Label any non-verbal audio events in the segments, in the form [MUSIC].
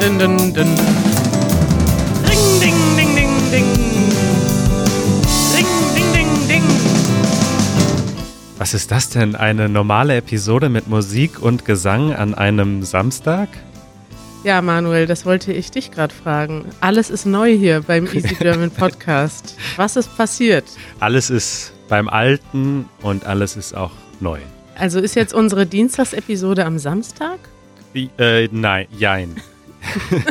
dun, dun, dun. Ring, ding, ding, ding, ding. Ring, ding, ding, ding. Was ist das denn? Eine normale Episode mit Musik und Gesang an einem Samstag? Ja, Manuel, das wollte ich dich gerade fragen. Alles ist neu hier beim Easy [LAUGHS] German Podcast. Was ist passiert? Alles ist beim Alten und alles ist auch neu. Also ist jetzt unsere Dienstagsepisode am Samstag? Wie, Äh, nein, jein. [LAUGHS]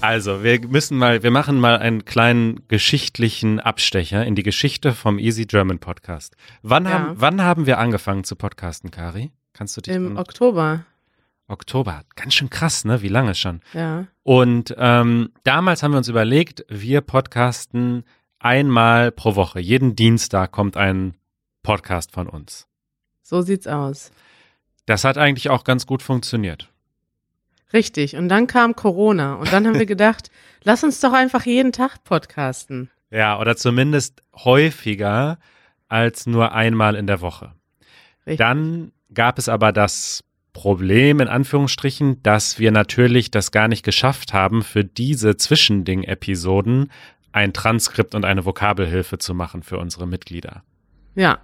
also, wir müssen mal, wir machen mal einen kleinen geschichtlichen Abstecher in die Geschichte vom Easy German Podcast. Wann, Ja. haben, wann haben wir angefangen zu podcasten, Kari? Kannst du dich Im Oktober. Oktober? Ganz schön krass, ne? Wie lange schon? Ja. Und ähm, damals haben wir uns überlegt, wir podcasten einmal pro Woche. Jeden Dienstag kommt ein Podcast von uns. So sieht's aus. Das hat eigentlich auch ganz gut funktioniert. Richtig. Und dann kam Corona. Und dann haben wir [LAUGHS] gedacht, lass uns doch einfach jeden Tag podcasten. Ja, oder zumindest häufiger als nur einmal in der Woche. Richtig. Dann gab es aber das Problem, in Anführungsstrichen, dass wir natürlich das gar nicht geschafft haben, für diese Zwischending-Episoden ein Transkript und eine Vokabelhilfe zu machen für unsere Mitglieder. Ja.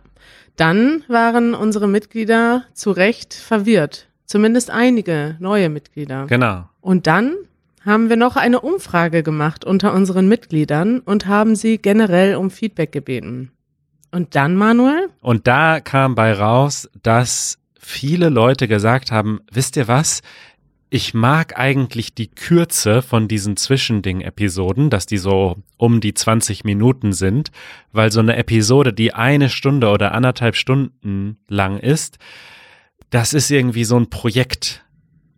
Dann waren unsere Mitglieder zu Recht verwirrt. Zumindest einige neue Mitglieder. Genau. Und dann haben wir noch eine Umfrage gemacht unter unseren Mitgliedern und haben sie generell um Feedback gebeten. Und dann, Manuel? Und da kam bei raus, dass viele Leute gesagt haben, wisst ihr was? Ich mag eigentlich die Kürze von diesen Zwischending-Episoden, dass die so um die 20 Minuten sind, weil so eine Episode, die eine Stunde oder anderthalb Stunden lang ist, das ist irgendwie so ein Projekt.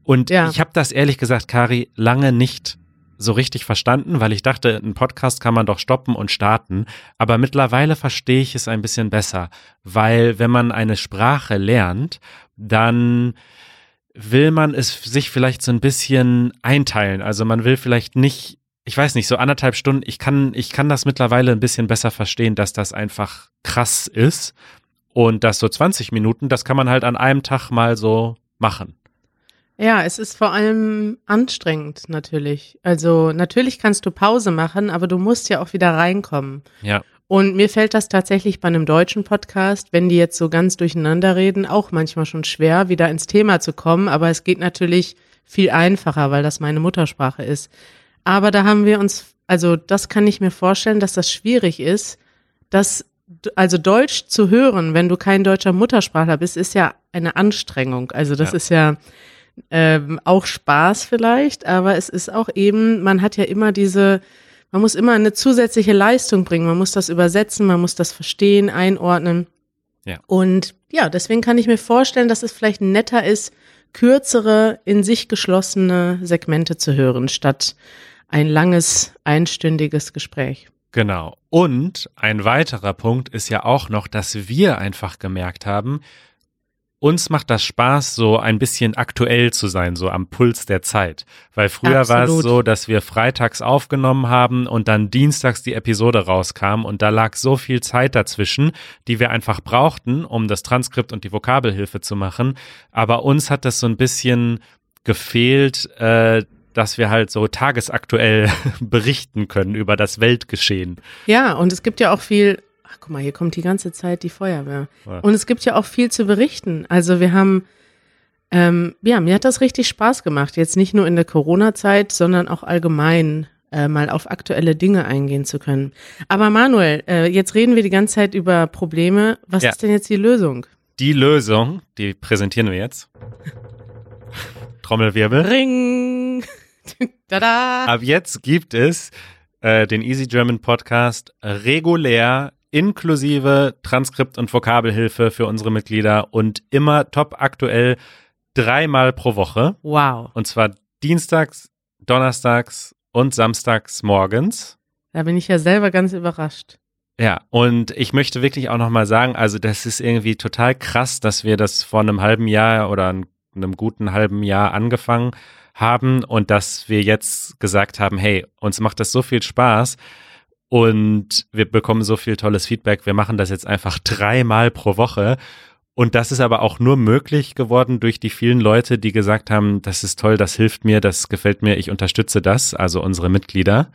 Und Ja. ich habe das ehrlich gesagt, Kari, lange nicht so richtig verstanden, weil ich dachte, einen Podcast kann man doch stoppen und starten. Aber mittlerweile verstehe ich es ein bisschen besser, weil wenn man eine Sprache lernt, dann will man es sich vielleicht so ein bisschen einteilen. Also man will vielleicht nicht, ich weiß nicht, so anderthalb Stunden, ich kann, ich kann das mittlerweile ein bisschen besser verstehen, dass das einfach krass ist. Und das so 20 Minuten, das kann man halt an einem Tag mal so machen. Ja, es ist vor allem anstrengend natürlich. Also natürlich kannst du Pause machen, aber du musst ja auch wieder reinkommen. Ja. Und mir fällt das tatsächlich bei einem deutschen Podcast, wenn die jetzt so ganz durcheinander reden, auch manchmal schon schwer, wieder ins Thema zu kommen. Aber es geht natürlich viel einfacher, weil das meine Muttersprache ist. Aber da haben wir uns, also das kann ich mir vorstellen, dass das schwierig ist, dass also Deutsch zu hören, wenn du kein deutscher Muttersprachler bist, ist ja eine Anstrengung. Also das Ja. ist ja ähm, auch Spaß vielleicht, aber es ist auch eben, man hat ja immer diese, man muss immer eine zusätzliche Leistung bringen. Man muss das übersetzen, man muss das verstehen, einordnen. Ja. Und ja, deswegen kann ich mir vorstellen, dass es vielleicht netter ist, kürzere, in sich geschlossene Segmente zu hören, statt ein langes, einstündiges Gespräch. Genau. Und ein weiterer Punkt ist ja auch noch, dass wir einfach gemerkt haben, uns macht das Spaß, so ein bisschen aktuell zu sein, so am Puls der Zeit. Weil früher war es Absolut. so, dass wir freitags aufgenommen haben und dann dienstags die Episode rauskam und da lag so viel Zeit dazwischen, die wir einfach brauchten, um das Transkript und die Vokabelhilfe zu machen. Aber uns hat das so ein bisschen gefehlt, äh, dass wir halt so tagesaktuell [LAUGHS] berichten können über das Weltgeschehen. Ja, und es gibt ja auch viel, ach guck mal, hier kommt die ganze Zeit die Feuerwehr. Ja. Und es gibt ja auch viel zu berichten. Also wir haben, ähm, ja, mir hat das richtig Spaß gemacht, jetzt nicht nur in der Corona-Zeit, sondern auch allgemein äh, mal auf aktuelle Dinge eingehen zu können. Aber Manuel, äh, jetzt reden wir die ganze Zeit über Probleme. Was Ja. ist denn jetzt die Lösung? Die Lösung, die präsentieren wir jetzt. [LAUGHS] Trommelwirbel. Ring! [LAUGHS] Tada! Ab jetzt gibt es äh, den Easy German Podcast regulär inklusive Transkript und Vokabelhilfe für unsere Mitglieder und immer top aktuell dreimal pro Woche. Wow, Und zwar dienstags, donnerstags und samstags morgens. da bin ich ja selber ganz überrascht. Ja, und ich möchte wirklich auch nochmal sagen, also das ist irgendwie total krass, dass wir das vor einem halben Jahr oder ein- einem guten halben Jahr angefangen haben und dass wir jetzt gesagt haben, hey, uns macht das so viel Spaß und wir bekommen so viel tolles Feedback, wir machen das jetzt einfach dreimal pro Woche Und das ist aber auch nur möglich geworden durch die vielen Leute, die gesagt haben, das ist toll, das hilft mir, das gefällt mir, ich unterstütze das, also unsere Mitglieder.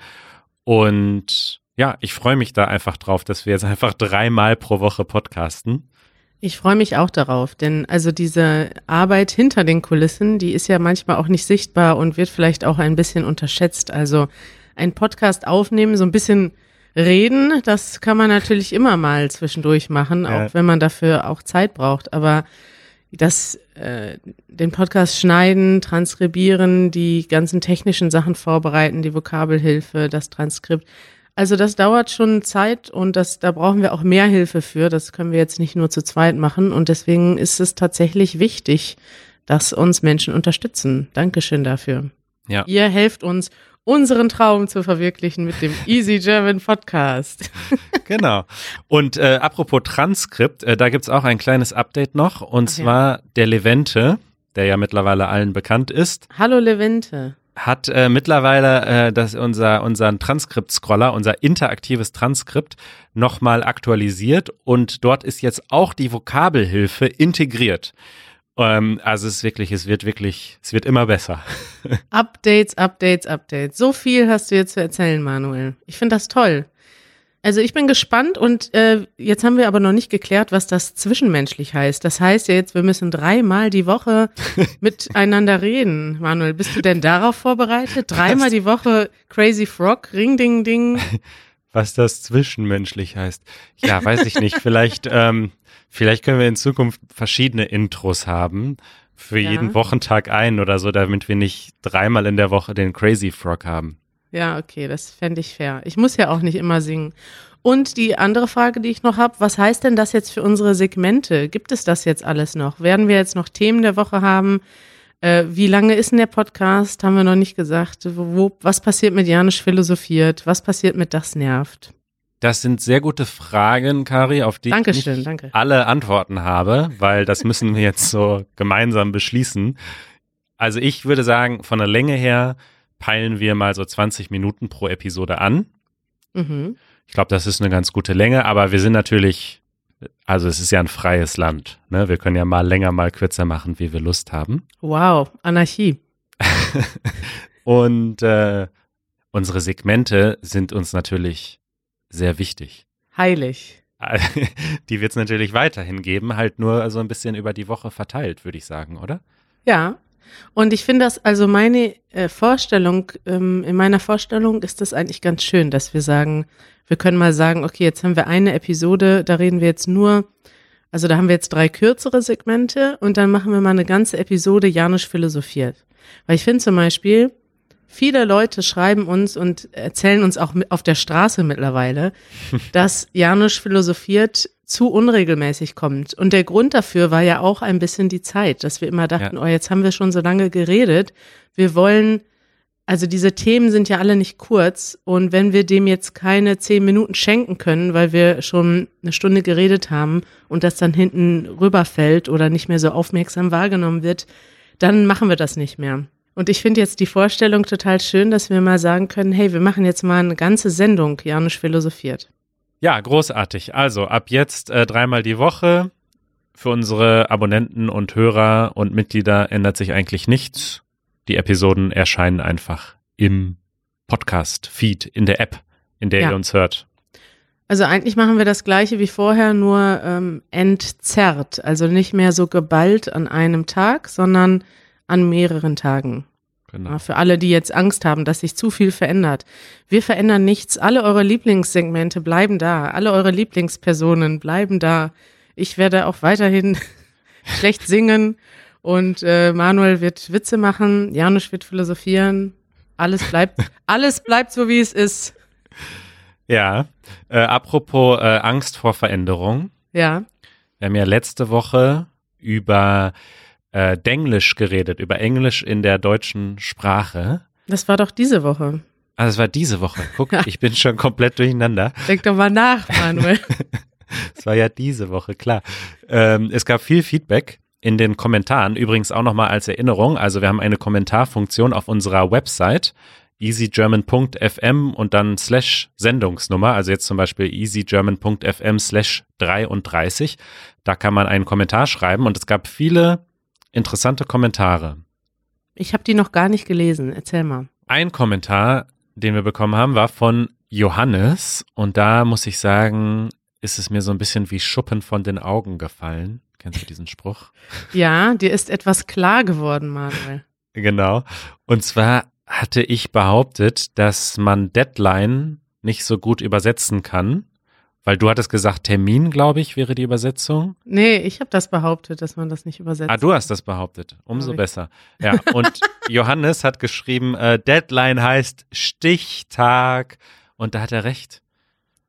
Und ja, ich freue mich da einfach drauf, dass wir jetzt einfach dreimal pro Woche podcasten. Ich freue mich auch darauf, denn also diese Arbeit hinter den Kulissen, die ist ja manchmal auch nicht sichtbar und wird vielleicht auch ein bisschen unterschätzt. Also ein Podcast aufnehmen, so ein bisschen reden, das kann man natürlich immer mal zwischendurch machen, ja. auch wenn man dafür auch Zeit braucht. Aber das, äh, den Podcast schneiden, transkribieren, die ganzen technischen Sachen vorbereiten, die Vokabelhilfe, das Transkript, also das dauert schon Zeit und das, da brauchen wir auch mehr Hilfe für. Das können wir jetzt nicht nur zu zweit machen. Und deswegen ist es tatsächlich wichtig, dass uns Menschen unterstützen. Dankeschön dafür. Ja. Ihr helft uns, unseren Traum zu verwirklichen mit dem Easy German Podcast. [LAUGHS] genau. Und äh, apropos Transkript, äh, da gibt's auch ein kleines Update noch. Und okay. zwar der Levente, der ja mittlerweile allen bekannt ist. Hallo Levente hat äh, mittlerweile äh, das unser unseren Transkript-Scroller, unser interaktives Transkript nochmal aktualisiert und dort ist jetzt auch die Vokabelhilfe integriert. Ähm, also es ist wirklich, es wird wirklich, es wird immer besser. [LAUGHS] Updates, Updates, Updates. So viel hast du jetzt zu erzählen, Manuel. Ich finde das toll. Also ich bin gespannt und äh, jetzt haben wir aber noch nicht geklärt, was das zwischenmenschlich heißt. Das heißt ja jetzt, wir müssen dreimal die Woche [LAUGHS] miteinander reden. Manuel, bist du denn darauf vorbereitet? Dreimal was? die Woche Crazy Frog, Ring Ding Ding. [LAUGHS] Was das zwischenmenschlich heißt. Ja, weiß ich nicht. Vielleicht, [LAUGHS] ähm, vielleicht können wir in Zukunft verschiedene Intros haben. Für ja. jeden Wochentag ein oder so, damit wir nicht dreimal in der Woche den Crazy Frog haben. Ja, okay, das fände ich fair. Ich muss ja auch nicht immer singen. Und die andere Frage, die ich noch habe, was heißt denn das jetzt für unsere Segmente? Gibt es das jetzt alles noch? Werden wir jetzt noch Themen der Woche haben? Äh, wie lange ist denn der Podcast? Haben wir noch nicht gesagt. Wo, was passiert mit Janisch philosophiert? Was passiert mit Das nervt? Das sind sehr gute Fragen, Kari, auf die Dankeschön, ich nicht danke. alle Antworten habe, weil das müssen wir jetzt so [LAUGHS] gemeinsam beschließen. Also ich würde sagen, von der Länge her peilen wir mal so 20 Minuten pro Episode an. Mhm. Ich glaube, das ist eine ganz gute Länge, aber wir sind natürlich, also es ist ja ein freies Land. Ne? Wir können ja mal länger, mal kürzer machen, wie wir Lust haben. Wow, Anarchie. [LAUGHS] Und äh, unsere Segmente sind uns natürlich sehr wichtig. Heilig. [LAUGHS] Die wird es natürlich weiterhin geben, halt nur so ein bisschen über die Woche verteilt, würde ich sagen, oder? Ja, und ich finde das, also meine äh, Vorstellung, ähm, in meiner Vorstellung ist das eigentlich ganz schön, dass wir sagen, wir können mal sagen, okay, jetzt haben wir eine Episode, da reden wir jetzt nur, also da haben wir jetzt drei kürzere Segmente und dann machen wir mal eine ganze Episode Janusz philosophiert. Weil ich finde zum Beispiel, viele Leute schreiben uns und erzählen uns auch auf der Straße mittlerweile, [LAUGHS] dass Janusz philosophiert zu unregelmäßig kommt. Und der Grund dafür war ja auch ein bisschen die Zeit, dass wir immer dachten, ja. oh, jetzt haben wir schon so lange geredet. Wir wollen, also diese Themen sind ja alle nicht kurz. Und wenn wir dem jetzt keine zehn Minuten schenken können, weil wir schon eine Stunde geredet haben und das dann hinten rüberfällt oder nicht mehr so aufmerksam wahrgenommen wird, dann machen wir das nicht mehr. Und ich finde jetzt die Vorstellung total schön, dass wir mal sagen können, hey, wir machen jetzt mal eine ganze Sendung, Janusz philosophiert. Ja, großartig. Also ab jetzt äh, dreimal die Woche. Für unsere Abonnenten und Hörer und Mitglieder ändert sich eigentlich nichts. Die Episoden erscheinen einfach im Podcast-Feed, in der App, in der ja. ihr uns hört. Also eigentlich machen wir das gleiche wie vorher, nur ähm, entzerrt. Also nicht mehr so geballt an einem Tag, sondern an mehreren Tagen. Genau. Für alle, die jetzt Angst haben, dass sich zu viel verändert. Wir verändern nichts. Alle eure Lieblingssegmente bleiben da. Alle eure Lieblingspersonen bleiben da. Ich werde auch weiterhin [LAUGHS] schlecht singen und äh, Manuel wird Witze machen. Janusz wird philosophieren. Alles bleibt, [LAUGHS] alles bleibt so, wie es ist. Ja. Äh, apropos äh, Angst vor Veränderung. Ja. Wir haben ja letzte Woche über äh, Denglisch geredet, über Englisch in der deutschen Sprache. Das war doch diese Woche. Ah, das war diese Woche. Guck, ich bin schon komplett durcheinander. Denk doch mal nach, Manuel. [LAUGHS] Es war ja diese Woche, klar. Ähm, es gab viel Feedback in den Kommentaren. Übrigens auch nochmal als Erinnerung. Also wir haben eine Kommentarfunktion auf unserer Website easygerman.fm und dann slash Sendungsnummer, also jetzt zum Beispiel easygerman.fm slash 33. Da kann man einen Kommentar schreiben und es gab viele interessante Kommentare. Ich habe die noch gar nicht gelesen. Erzähl mal. Ein Kommentar, den wir bekommen haben, war von Johannes und da muss ich sagen, ist es mir so ein bisschen wie Schuppen von den Augen gefallen. Kennst du diesen Spruch? [LAUGHS] Ja, dir ist etwas klar geworden, Manuel. Genau. Und zwar hatte ich behauptet, dass man Deadline nicht so gut übersetzen kann, weil du hattest gesagt, Termin, glaube ich, wäre die Übersetzung. Nee, ich habe das behauptet, dass man das nicht übersetzt. Ah, du hast das behauptet. Umso besser. Ja, und [LAUGHS] Johannes hat geschrieben, äh, Deadline heißt Stichtag. Und da hat er recht.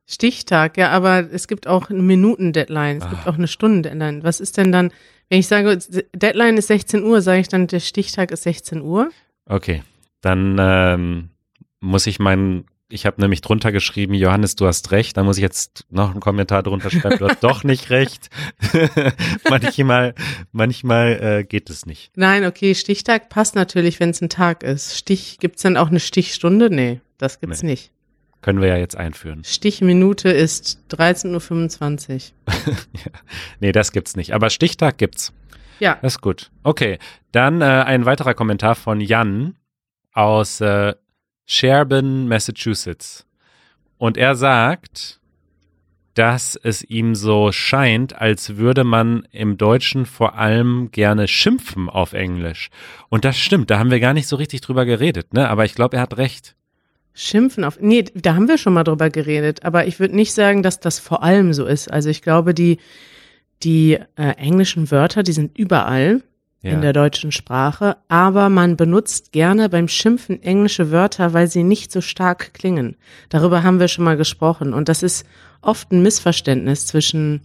Stichtag, ja, aber es gibt auch eine Minuten-Deadline, es ah. gibt auch eine Stunden-Deadline. Was ist denn dann, wenn ich sage, Deadline ist 16 Uhr, sage ich dann, der Stichtag ist 16 Uhr? Okay, dann ähm, muss ich meinen, ich habe nämlich drunter geschrieben, Johannes, du hast recht, dann muss ich jetzt noch einen Kommentar drunter schreiben, du hast [LAUGHS] doch nicht recht. [LAUGHS] manchmal manchmal äh, geht es nicht. Nein, okay, Stichtag passt natürlich, wenn es ein Tag ist. Stich, gibt's dann auch eine Stichstunde? Nee, das gibt's nee. nicht. Können wir ja jetzt einführen. Stichminute ist 13.25 Uhr. [LAUGHS] ja. Nee, das gibt's nicht. Aber Stichtag gibt's. Ja. Das ist gut. Okay, dann äh, ein weiterer Kommentar von Jan aus äh, Sherburne, Massachusetts. Und er sagt, dass es ihm so scheint, als würde man im Deutschen vor allem gerne schimpfen auf Englisch. Und das stimmt, da haben wir gar nicht so richtig drüber geredet, ne? Aber ich glaube, er hat recht. Schimpfen auf. Nee, da haben wir schon mal drüber geredet, aber ich würde nicht sagen, dass das vor allem so ist. Also ich glaube, die, die äh, englischen Wörter, die sind überall ja. in der deutschen Sprache, aber man benutzt gerne beim Schimpfen englische Wörter, weil sie nicht so stark klingen. Darüber haben wir schon mal gesprochen. Und das ist oft ein Missverständnis zwischen,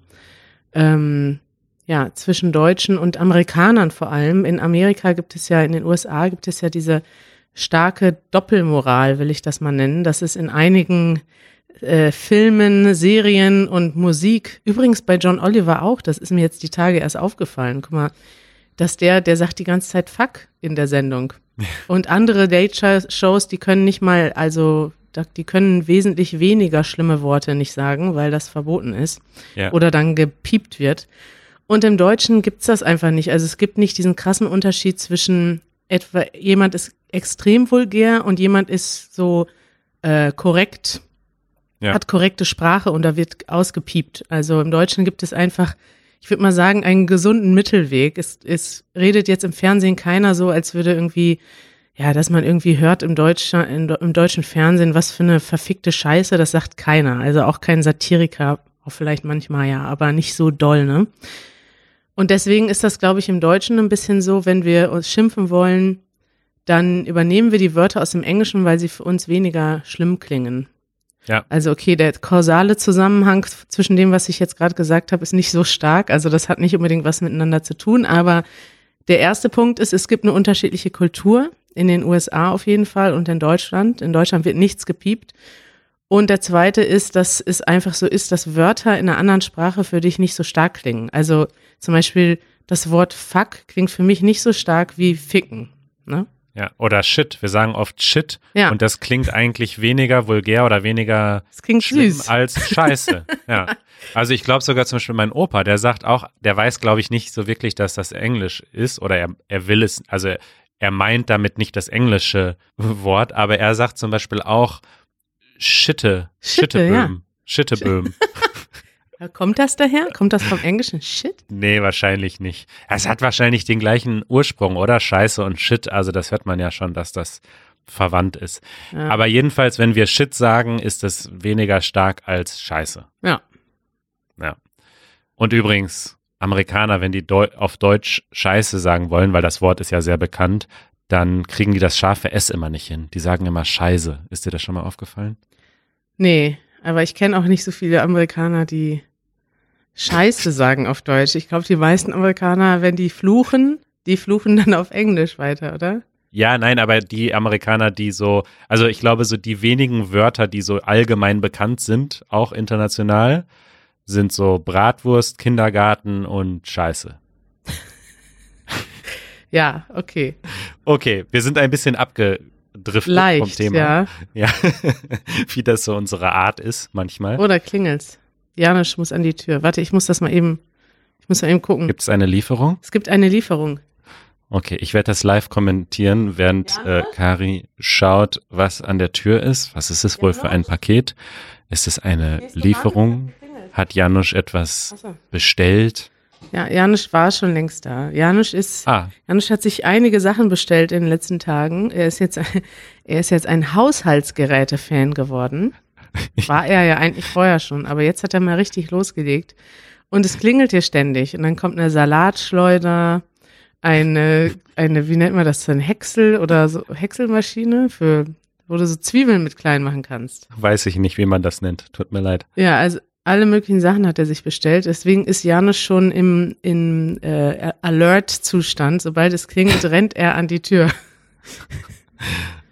ähm, ja, zwischen Deutschen und Amerikanern vor allem. In Amerika gibt es ja, in den USA gibt es ja diese starke Doppelmoral, will ich das mal nennen, dass es in einigen äh, Filmen, Serien und Musik, übrigens bei John Oliver auch, das ist mir jetzt die Tage erst aufgefallen, guck mal, dass der, der sagt die ganze Zeit Fuck in der Sendung. [LAUGHS] Und andere Date-Shows, die können nicht mal, also die können wesentlich weniger schlimme Worte nicht sagen, weil das verboten ist ja. oder dann gepiept wird. Und im Deutschen gibt's das einfach nicht. Also es gibt nicht diesen krassen Unterschied zwischen etwa jemand ist extrem vulgär und jemand ist so äh, korrekt, ja. hat korrekte Sprache und da wird ausgepiept. Also im Deutschen gibt es einfach ich würde mal sagen, einen gesunden Mittelweg. Es, es redet jetzt im Fernsehen keiner so, als würde irgendwie, ja, dass man irgendwie hört im, Deutschen, im deutschen Fernsehen, was für eine verfickte Scheiße, das sagt keiner. Also auch kein Satiriker, auch vielleicht manchmal ja, aber nicht so doll, ne? Und deswegen ist das, glaube ich, im Deutschen ein bisschen so, wenn wir uns schimpfen wollen, dann übernehmen wir die Wörter aus dem Englischen, weil sie für uns weniger schlimm klingen. Ja. Also okay, der kausale Zusammenhang zwischen dem, was ich jetzt gerade gesagt habe, ist nicht so stark. Also das hat nicht unbedingt was miteinander zu tun. Aber der erste Punkt ist, es gibt eine unterschiedliche Kultur in den USA auf jeden Fall und in Deutschland. In Deutschland wird nichts gepiept. Und der zweite ist, dass es einfach so ist, dass Wörter in einer anderen Sprache für dich nicht so stark klingen. Also zum Beispiel das Wort fuck klingt für mich nicht so stark wie ficken. Ne? Ja, oder Shit. Wir sagen oft Shit ja. und das klingt eigentlich weniger vulgär oder weniger schlimm süß. als Scheiße. ja. Also ich glaube sogar zum Beispiel mein Opa, der sagt auch, der weiß glaube ich nicht so wirklich, dass das Englisch ist oder er, er will es, also er meint damit nicht das englische Wort, aber er sagt zum Beispiel auch Schitte, Schitte, Schitteböhm. Ja. [LAUGHS] Kommt das daher? Kommt das vom englischen Shit? Nee, wahrscheinlich nicht. Es hat wahrscheinlich den gleichen Ursprung, oder? Scheiße und Shit. Also das hört man ja schon, dass das verwandt ist. Ja. Aber jedenfalls, wenn wir Shit sagen, ist es weniger stark als Scheiße. Ja. Ja. Und übrigens, Amerikaner, wenn die Deu auf Deutsch Scheiße sagen wollen, weil das Wort ist ja sehr bekannt, dann kriegen die das scharfe S immer nicht hin. Die sagen immer Scheiße. Ist dir das schon mal aufgefallen? Nee, aber ich kenne auch nicht so viele Amerikaner, die Scheiße sagen auf Deutsch. Ich glaube, die meisten Amerikaner, wenn die fluchen, die fluchen dann auf Englisch weiter, oder? Ja, nein, aber die Amerikaner, die so, also ich glaube, so die wenigen Wörter, die so allgemein bekannt sind, auch international, sind so Bratwurst, Kindergarten und Scheiße. [LAUGHS] ja, okay. Okay, wir sind ein bisschen abge abdriftet Leicht, vom Thema. ja. [LAUGHS] Ja, [LAUGHS] wie das so unsere Art ist manchmal. Oder klingelt's? Janusz muss an die Tür. Warte, ich muss das mal eben, ich muss mal eben gucken. Gibt es eine Lieferung? Es gibt eine Lieferung. Okay, ich werde das live kommentieren, während äh, Kari schaut, was an der Tür ist. Was ist es wohl für ein Paket? Ist es eine Lieferung? Hat Janusz etwas bestellt? Ja, Janusz war schon längst da. Janusz ist, Ah, Janusz hat sich einige Sachen bestellt in den letzten Tagen. Er ist jetzt, [LAUGHS] er ist jetzt ein Haushaltsgeräte-Fan geworden. [LAUGHS] War er ja eigentlich vorher schon, aber jetzt hat er mal richtig losgelegt. Und es klingelt hier ständig. Und dann kommt eine Salatschleuder, eine, eine, wie nennt man das, ein Häcksel oder so Häckselmaschine für, wo du so Zwiebeln mit klein machen kannst. weiß ich nicht, wie man das nennt. Tut mir leid. Ja, also alle möglichen Sachen hat er sich bestellt. Deswegen ist Janusz schon im, im äh, Alert-Zustand. Sobald es klingelt, [LAUGHS] rennt er an die Tür.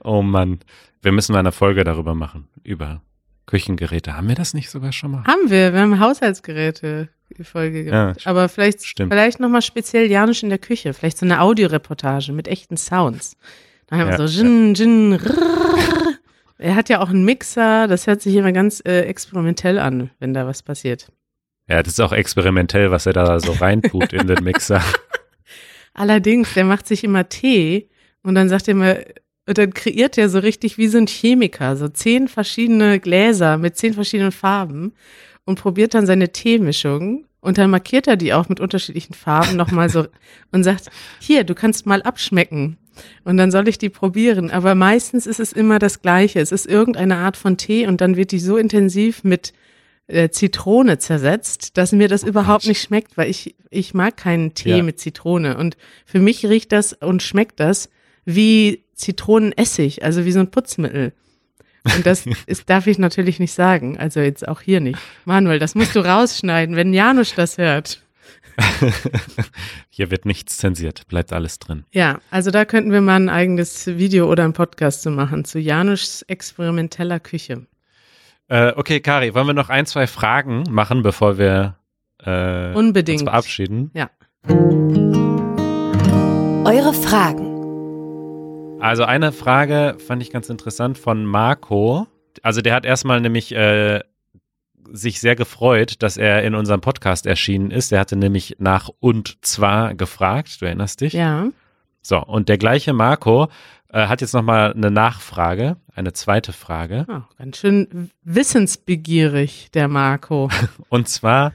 Oh Mann, wir müssen mal eine Folge darüber machen, über Küchengeräte. Haben wir das nicht sogar schon mal? Haben wir, wir haben Haushaltsgeräte die Folge gemacht. Ja, Aber vielleicht, stimmt. vielleicht nochmal speziell Janusz in der Küche. Vielleicht so eine Audioreportage mit echten Sounds. Da haben wir Ja, so Gin, Gin, rrrr. Er hat ja auch einen Mixer. Das hört sich immer ganz äh, experimentell an, wenn da was passiert. Ja, das ist auch experimentell, was er da so reintut in den Mixer. [LAUGHS] [LAUGHS] Allerdings, der macht sich immer Tee und dann sagt er immer, und dann kreiert er so richtig wie so ein Chemiker, so zehn verschiedene Gläser mit zehn verschiedenen Farben und probiert dann seine Teemischung und dann markiert er die auch mit unterschiedlichen Farben nochmal so [LAUGHS] und sagt, hier, du kannst mal abschmecken. Und dann soll ich die probieren. Aber meistens ist es immer das Gleiche. Es ist irgendeine Art von Tee und dann wird die so intensiv mit äh, Zitrone zersetzt, dass mir das überhaupt nicht schmeckt, weil ich, ich mag keinen Tee Ja. mit Zitrone. Und für mich riecht das und schmeckt das wie Zitronenessig, also wie so ein Putzmittel. Und das [LAUGHS] ist, darf ich natürlich nicht sagen. Also jetzt auch hier nicht. Manuel, das musst du rausschneiden, wenn Janusz das hört. [LAUGHS] Hier wird nichts zensiert, bleibt alles drin. Ja, also da könnten wir mal ein eigenes Video oder einen Podcast zu machen zu Janusz experimenteller Küche. Äh, okay, Kari, wollen wir noch ein, zwei Fragen machen, bevor wir äh, Unbedingt. uns verabschieden? Ja. Eure Fragen. Also eine Frage fand ich ganz interessant von Marco. Also der hat erstmal nämlich äh, sich sehr gefreut, dass er in unserem Podcast erschienen ist. Er hatte nämlich nach und zwar gefragt, du erinnerst dich? Ja. So, und der gleiche Marco äh, hat jetzt nochmal eine Nachfrage, eine zweite Frage. Oh, ganz schön wissensbegierig, der Marco. [LAUGHS] Und zwar,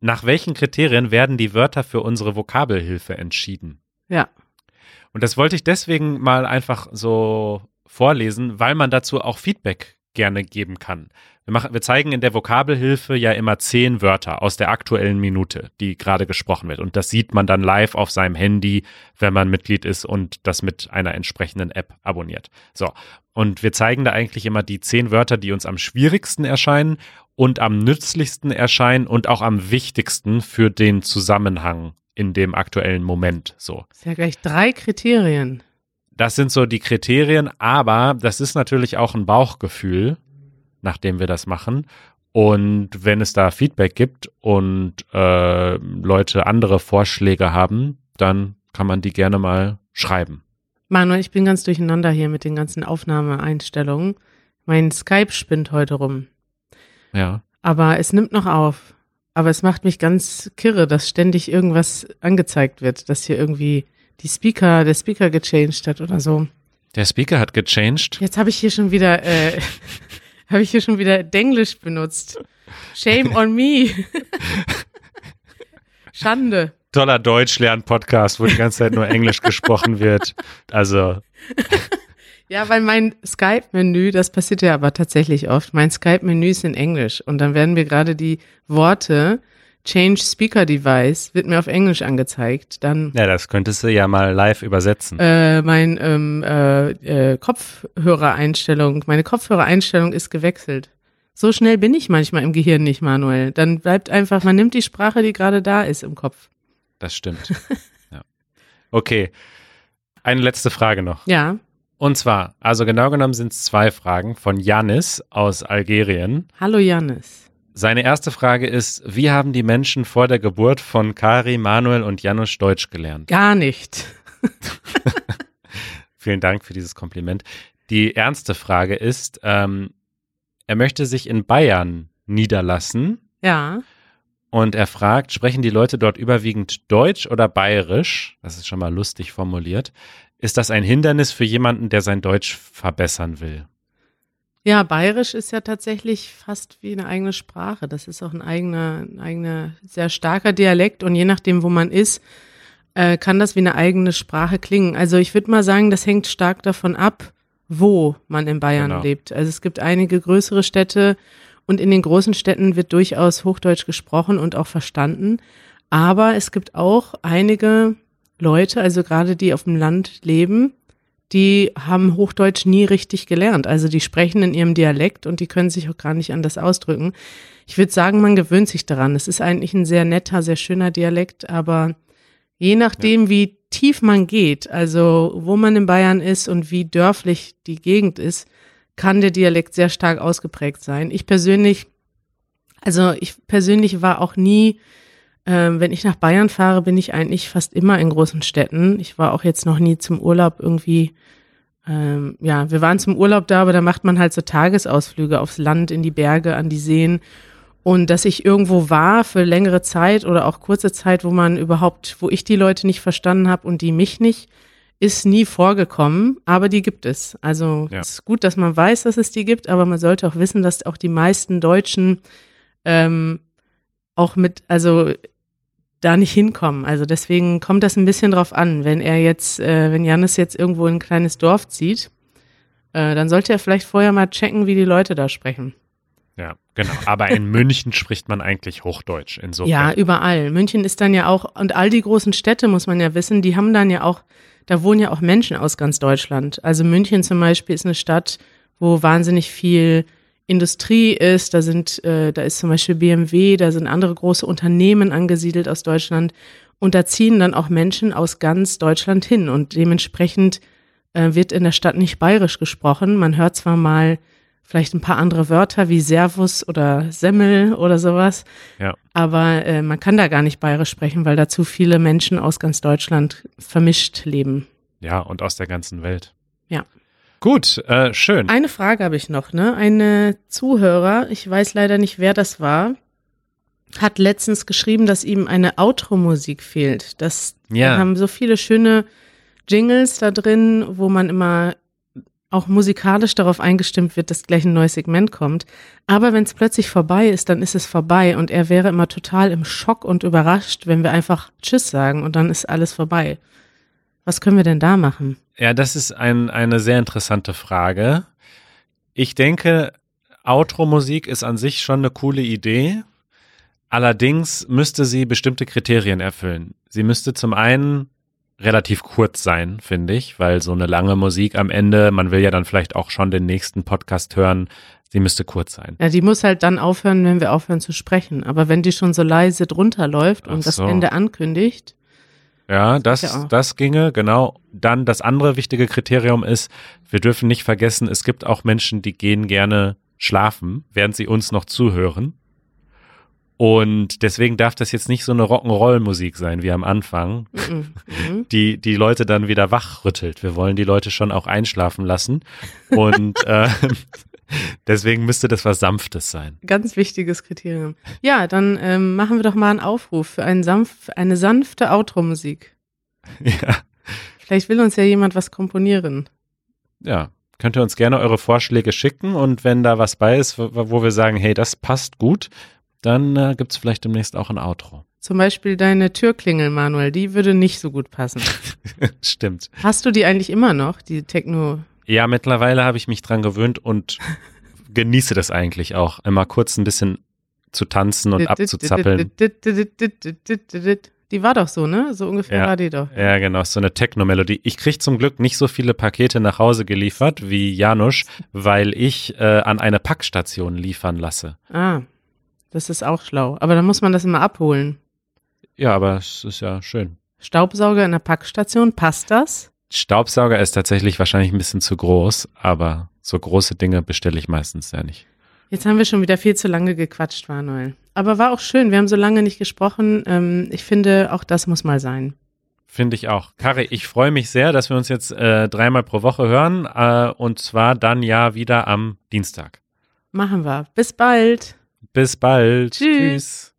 nach welchen Kriterien werden die Wörter für unsere Vokabelhilfe entschieden? Ja. Und das wollte ich deswegen mal einfach so vorlesen, weil man dazu auch Feedback gerne geben kann. Wir, machen, wir zeigen in der Vokabelhilfe ja immer zehn Wörter aus der aktuellen Minute, die gerade gesprochen wird. Und das sieht man dann live auf seinem Handy, wenn man Mitglied ist und das mit einer entsprechenden App abonniert. So. Und wir zeigen da eigentlich immer die zehn Wörter, die uns am schwierigsten erscheinen und am nützlichsten erscheinen und auch am wichtigsten für den Zusammenhang in dem aktuellen Moment. So. Ist ja gleich drei Kriterien. Das sind so die Kriterien, aber das ist natürlich auch ein Bauchgefühl, nachdem wir das machen. Und wenn es da Feedback gibt und äh, Leute andere Vorschläge haben, dann kann man die gerne mal schreiben. Manuel, ich bin ganz durcheinander hier mit den ganzen Aufnahmeeinstellungen. Mein Skype spinnt heute rum. Ja. Aber es nimmt noch auf. Aber es macht mich ganz kirre, dass ständig irgendwas angezeigt wird, dass hier irgendwie die Speaker, der Speaker gechanged hat oder so. Der Speaker hat gechanged. Jetzt habe ich hier schon wieder, äh, [LAUGHS] habe ich hier schon wieder Denglisch benutzt. Shame on me. [LAUGHS] Schande. Toller Deutschlern-Podcast, wo die ganze Zeit nur Englisch gesprochen wird. Also, [LAUGHS] Ja, weil mein Skype-Menü, das passiert ja aber tatsächlich oft, mein Skype-Menü ist in Englisch und dann werden mir gerade die Worte Change Speaker Device wird mir auf Englisch angezeigt. Dann ja, das könntest du ja mal live übersetzen. äh, mein ähm, äh, äh, Kopfhörereinstellung, meine Kopfhörereinstellung ist gewechselt. So schnell bin ich manchmal im Gehirn nicht, Manuel. Dann bleibt einfach, man nimmt die Sprache, die gerade da ist im Kopf. Das stimmt. [LAUGHS] ja. Okay. Eine letzte Frage noch. Ja, Und zwar, also genau genommen sind es zwei Fragen von Janis aus Algerien. hallo Janis. Seine erste Frage ist, wie haben die Menschen vor der Geburt von Kari, Manuel und Janusz Deutsch gelernt? Gar nicht. [LAUGHS] Vielen Dank für dieses Kompliment. Die ernste Frage ist, ähm, er möchte sich in Bayern niederlassen. Ja. Und er fragt, sprechen die Leute dort überwiegend Deutsch oder Bayerisch? Das ist schon mal lustig formuliert. Ist das ein Hindernis für jemanden, der sein Deutsch verbessern will? Ja, Bayerisch ist ja tatsächlich fast wie eine eigene Sprache. Das ist auch ein eigener, ein eigener, sehr starker Dialekt und je nachdem, wo man ist, äh, kann das wie eine eigene Sprache klingen. Also ich würde mal sagen, das hängt stark davon ab, wo man in Bayern Genau. lebt. Also es gibt einige größere Städte und in den großen Städten wird durchaus Hochdeutsch gesprochen und auch verstanden. Aber es gibt auch einige Leute, also gerade die auf dem Land leben, die haben Hochdeutsch nie richtig gelernt. Also die sprechen in ihrem Dialekt und die können sich auch gar nicht anders ausdrücken. Ich würde sagen, man gewöhnt sich daran. Es ist eigentlich ein sehr netter, sehr schöner Dialekt, aber je nachdem, wie tief man geht, also wo man in Bayern ist und wie dörflich die Gegend ist, kann der Dialekt sehr stark ausgeprägt sein. Ich persönlich, also ich persönlich war auch nie, ähm, wenn ich nach Bayern fahre, bin ich eigentlich fast immer in großen Städten. Ich war auch jetzt noch nie zum Urlaub irgendwie, ähm, ja, wir waren zum Urlaub da, aber da macht man halt so Tagesausflüge aufs Land, in die Berge, an die Seen. Und dass ich irgendwo war für längere Zeit oder auch kurze Zeit, wo man überhaupt, wo ich die Leute nicht verstanden habe und die mich nicht, ist nie vorgekommen, aber die gibt es. Also Ja. es ist gut, dass man weiß, dass es die gibt, aber man sollte auch wissen, dass auch die meisten Deutschen ähm, auch mit, also da nicht hinkommen. Also deswegen kommt das ein bisschen drauf an. Wenn er jetzt, äh, wenn Janis jetzt irgendwo in ein kleines Dorf zieht, äh, dann sollte er vielleicht vorher mal checken, wie die Leute da sprechen. Ja, genau. Aber in [LAUGHS] München spricht man eigentlich Hochdeutsch. Insofern. Ja, überall. München ist dann ja auch, und all die großen Städte, muss man ja wissen, die haben dann ja auch, da wohnen ja auch Menschen aus ganz Deutschland. Also München zum Beispiel ist eine Stadt, wo wahnsinnig viel Industrie ist, da sind, äh, da ist zum Beispiel BMW, da sind andere große Unternehmen angesiedelt aus Deutschland und da ziehen dann auch Menschen aus ganz Deutschland hin und dementsprechend äh, wird in der Stadt nicht bayerisch gesprochen. Man hört zwar mal vielleicht ein paar andere Wörter wie Servus oder Semmel oder sowas, Ja. aber äh, man kann da gar nicht bayerisch sprechen, weil da zu viele Menschen aus ganz Deutschland vermischt leben. Ja, und aus der ganzen Welt. Ja. Gut, äh, schön. Eine Frage habe ich noch, ne? Eine Zuhörer, ich weiß leider nicht, wer das war, hat letztens geschrieben, dass ihm eine Outro-Musik fehlt. Das Ja. wir haben so viele schöne Jingles da drin, wo man immer auch musikalisch darauf eingestimmt wird, dass gleich ein neues Segment kommt. Aber wenn es plötzlich vorbei ist, dann ist es vorbei und er wäre immer total im Schock und überrascht, wenn wir einfach Tschüss sagen und dann ist alles vorbei. Was können wir denn da machen? Ja, das ist ein, eine sehr interessante Frage. Ich denke, Outro-Musik ist an sich schon eine coole Idee. Allerdings müsste sie bestimmte Kriterien erfüllen. Sie müsste zum einen relativ kurz sein, finde ich, weil so eine lange Musik am Ende, man will ja dann vielleicht auch schon den nächsten Podcast hören, sie müsste kurz sein. Ja, die muss halt dann aufhören, wenn wir aufhören zu sprechen. Aber wenn die schon so leise drunter läuft und Ach das so. Ende ankündigt, Ja, das, Ja das ginge, genau. Dann das andere wichtige Kriterium ist, wir dürfen nicht vergessen, es gibt auch Menschen, die gehen gerne schlafen, während sie uns noch zuhören. Und deswegen darf das jetzt nicht so eine Rock'n'Roll-Musik sein wie am Anfang, mhm, mhm. [LAUGHS] die die Leute dann wieder wachrüttelt. Wir wollen die Leute schon auch einschlafen lassen. Und [LAUGHS] äh, deswegen müsste das was Sanftes sein. ganz wichtiges Kriterium. Ja, dann ähm, machen wir doch mal einen Aufruf für, einen sanft, eine sanfte Outro-Musik. [LAUGHS] Ja. Vielleicht will uns ja jemand was komponieren. ja, könnt ihr uns gerne eure Vorschläge schicken und wenn da was bei ist, wo, wo wir sagen, hey, das passt gut, dann äh, gibt's vielleicht demnächst auch ein Outro. Zum Beispiel deine Türklingel, Manuel, die würde nicht so gut passen. [LAUGHS] Stimmt. Hast du die eigentlich immer noch, die Techno? Ja, mittlerweile habe ich mich dran gewöhnt und [LAUGHS] genieße das eigentlich auch, immer kurz ein bisschen zu tanzen und abzuzappeln. Die war doch so, ne? So ungefähr Ja. war die doch. Ja, genau, so eine Techno-Melodie. Ich krieg zum Glück nicht so viele Pakete nach Hause geliefert wie Janusz, weil ich äh, an eine Packstation liefern lasse. Ah, das ist auch schlau. Aber dann muss man das immer abholen. Ja, aber es ist ja schön. Staubsauger in der Packstation, passt das? Staubsauger ist tatsächlich wahrscheinlich ein bisschen zu groß, aber so große Dinge bestelle ich meistens ja nicht. Jetzt haben wir schon wieder viel zu lange gequatscht, Manuel. Aber war auch schön. Wir haben so lange nicht gesprochen. Ähm, ich finde, auch das muss mal sein. Finde ich auch. Kari, ich freue mich sehr, dass wir uns jetzt äh, dreimal pro Woche hören äh, und zwar dann ja wieder am Dienstag. Machen wir. Bis bald. Bis bald. Tschüss. Tschüss.